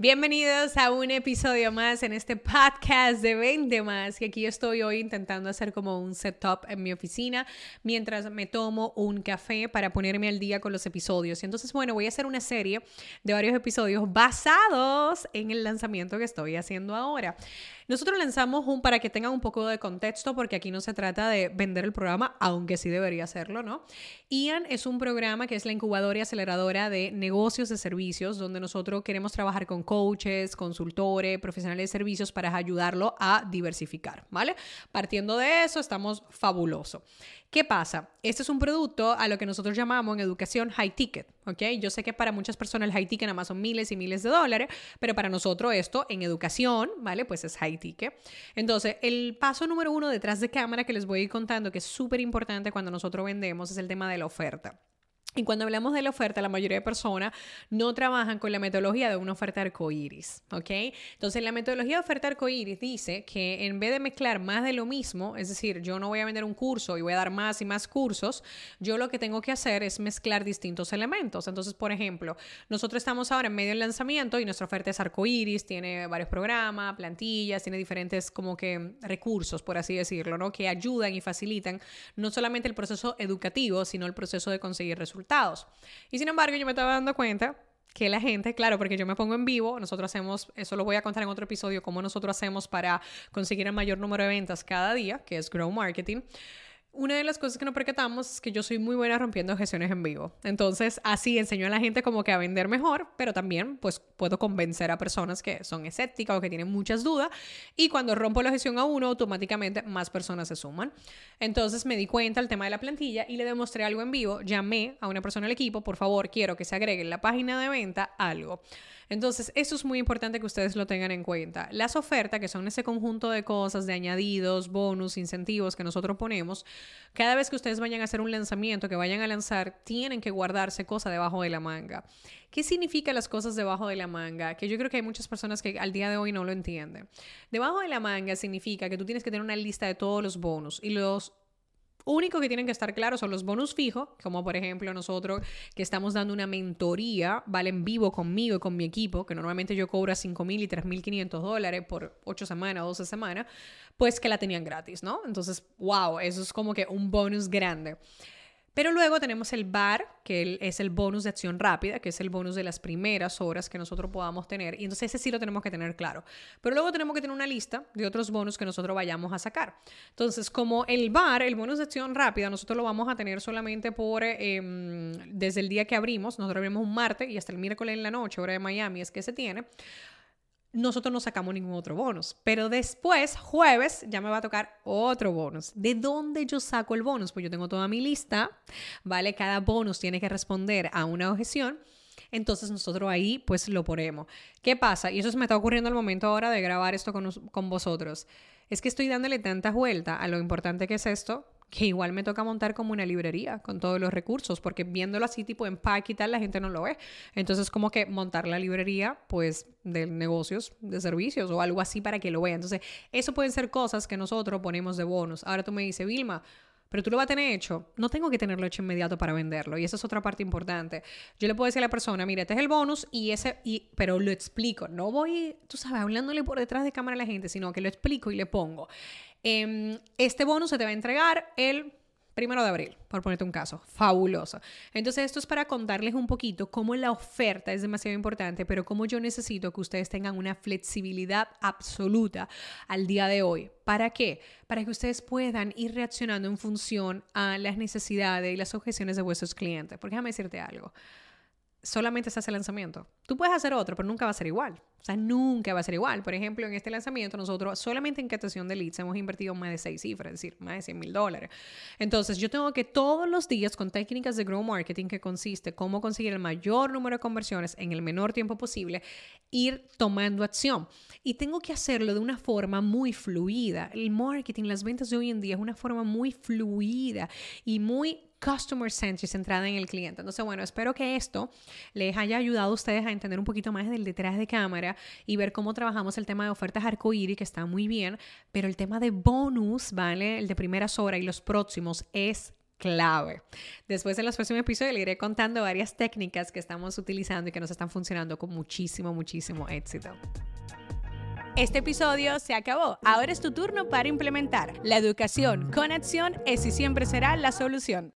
Bienvenidos a un episodio más en este podcast de Vende Más, que aquí estoy hoy intentando hacer como un setup en mi oficina mientras me tomo un café para ponerme al día con los episodios. Y entonces, bueno, voy a hacer una serie de varios episodios basados en el lanzamiento que estoy haciendo ahora. Nosotros lanzamos un para que tengan un poco de contexto, porque aquí no se trata de vender el programa, aunque sí debería hacerlo, ¿no? IAN es un programa que es la incubadora y aceleradora de negocios de servicios, donde nosotros queremos trabajar con coaches, consultores, profesionales de servicios para ayudarlo a diversificar, ¿vale? Partiendo de eso, estamos fabuloso. ¿Qué pasa? Este es un producto a lo que nosotros llamamos en educación high ticket, ¿ok? Yo sé que para muchas personas el high ticket nada más son miles y miles de dólares, pero para nosotros esto en educación, ¿vale? Pues es high ticket. Entonces, el paso número uno detrás de cámara que les voy a ir contando, que es súper importante cuando nosotros vendemos, es el tema de la oferta. Y cuando hablamos de la oferta, la mayoría de personas no trabajan con la metodología de una oferta arcoíris, ¿ok? Entonces, la metodología de oferta arcoíris dice que en vez de mezclar más de lo mismo, es decir, yo no voy a vender un curso y voy a dar más y más cursos, yo lo que tengo que hacer es mezclar distintos elementos. Entonces, por ejemplo, nosotros estamos ahora en medio del lanzamiento y nuestra oferta es arcoíris, tiene varios programas, plantillas, tiene diferentes como que recursos, por así decirlo, ¿no? Que ayudan y facilitan no solamente el proceso educativo, sino el proceso de conseguir resultados y sin embargo, yo me estaba dando cuenta que la gente, claro, porque yo me pongo en vivo, nosotros hacemos, eso lo voy a contar en otro episodio, cómo nosotros hacemos para conseguir el mayor número de ventas cada día, que es Grow Marketing una de las cosas que nos percatamos es que yo soy muy buena rompiendo gestiones en vivo. Entonces, así enseño a la gente como que a vender mejor, pero también pues puedo convencer a personas que son escépticas o que tienen muchas dudas. Y cuando rompo la gestión a uno, automáticamente más personas se suman. Entonces me di cuenta del tema de la plantilla y le demostré algo en vivo. Llamé a una persona del equipo, por favor, quiero que se agregue en la página de venta algo. Entonces, eso es muy importante que ustedes lo tengan en cuenta. Las ofertas, que son ese conjunto de cosas, de añadidos, bonus, incentivos que nosotros ponemos, cada vez que ustedes vayan a hacer un lanzamiento, que vayan a lanzar, tienen que guardarse cosas debajo de la manga. ¿Qué significa las cosas debajo de la manga? Que yo creo que hay muchas personas que al día de hoy no lo entienden. Debajo de la manga significa que tú tienes que tener una lista de todos los bonus y los único que tienen que estar claros son los bonus fijos, como por ejemplo nosotros que estamos dando una mentoría, ¿vale? En vivo conmigo y con mi equipo, que normalmente yo cobro 5 mil y 3 mil 500 dólares por 8 semanas, 12 semanas, pues que la tenían gratis, ¿no? Entonces, wow, eso es como que un bonus grande. Pero luego tenemos el bar, que es el bonus de acción rápida, que es el bonus de las primeras horas que nosotros podamos tener. Y entonces ese sí lo tenemos que tener claro. Pero luego tenemos que tener una lista de otros bonus que nosotros vayamos a sacar. Entonces, como el bar, el bonus de acción rápida, nosotros lo vamos a tener solamente por em, desde el día que abrimos. Nosotros abrimos un martes y hasta el miércoles en la noche, hora de Miami, es que se tiene nosotros no sacamos ningún otro bonus. Pero después, jueves, ya me va a tocar otro bonus. ¿De dónde yo saco el bonus? Pues yo tengo toda mi lista, ¿vale? Cada bonus tiene que responder a una objeción. Entonces nosotros ahí pues lo ponemos. ¿Qué pasa? Y eso se me está ocurriendo al momento ahora de grabar esto con, con vosotros. Es que estoy dándole tanta vuelta a lo importante que es esto que igual me toca montar como una librería con todos los recursos, porque viéndolo así tipo empaque y tal, la gente no lo ve. Entonces, como que montar la librería, pues, de negocios, de servicios o algo así para que lo vean. Entonces, eso pueden ser cosas que nosotros ponemos de bonos. Ahora tú me dices, Vilma, pero tú lo vas a tener hecho. No tengo que tenerlo hecho inmediato para venderlo. Y esa es otra parte importante. Yo le puedo decir a la persona, mire, este es el bonus y ese, y, pero lo explico. No voy, tú sabes, hablándole por detrás de cámara a la gente, sino que lo explico y le pongo. Em, este bonus se te va a entregar el primero de abril, por ponerte un caso. Fabuloso. Entonces, esto es para contarles un poquito cómo la oferta es demasiado importante, pero cómo yo necesito que ustedes tengan una flexibilidad absoluta al día de hoy. ¿Para qué? Para que ustedes puedan ir reaccionando en función a las necesidades y las objeciones de vuestros clientes. Porque déjame decirte algo solamente se hace el lanzamiento. Tú puedes hacer otro, pero nunca va a ser igual. O sea, nunca va a ser igual. Por ejemplo, en este lanzamiento nosotros solamente en captación de leads hemos invertido más de seis cifras, es decir, más de 100 mil dólares. Entonces, yo tengo que todos los días con técnicas de Grow Marketing que consiste cómo conseguir el mayor número de conversiones en el menor tiempo posible, ir tomando acción. Y tengo que hacerlo de una forma muy fluida. El marketing, las ventas de hoy en día es una forma muy fluida y muy customer centric, centrada en el cliente. Entonces, bueno, espero que esto les haya ayudado a ustedes a entender un poquito más del detrás de cámara y ver cómo trabajamos el tema de ofertas arcoíris, que está muy bien, pero el tema de bonus, ¿vale? El de primeras horas y los próximos es clave. Después en los próximos episodios le iré contando varias técnicas que estamos utilizando y que nos están funcionando con muchísimo, muchísimo éxito. Este episodio se acabó. Ahora es tu turno para implementar. La educación con acción es y siempre será la solución.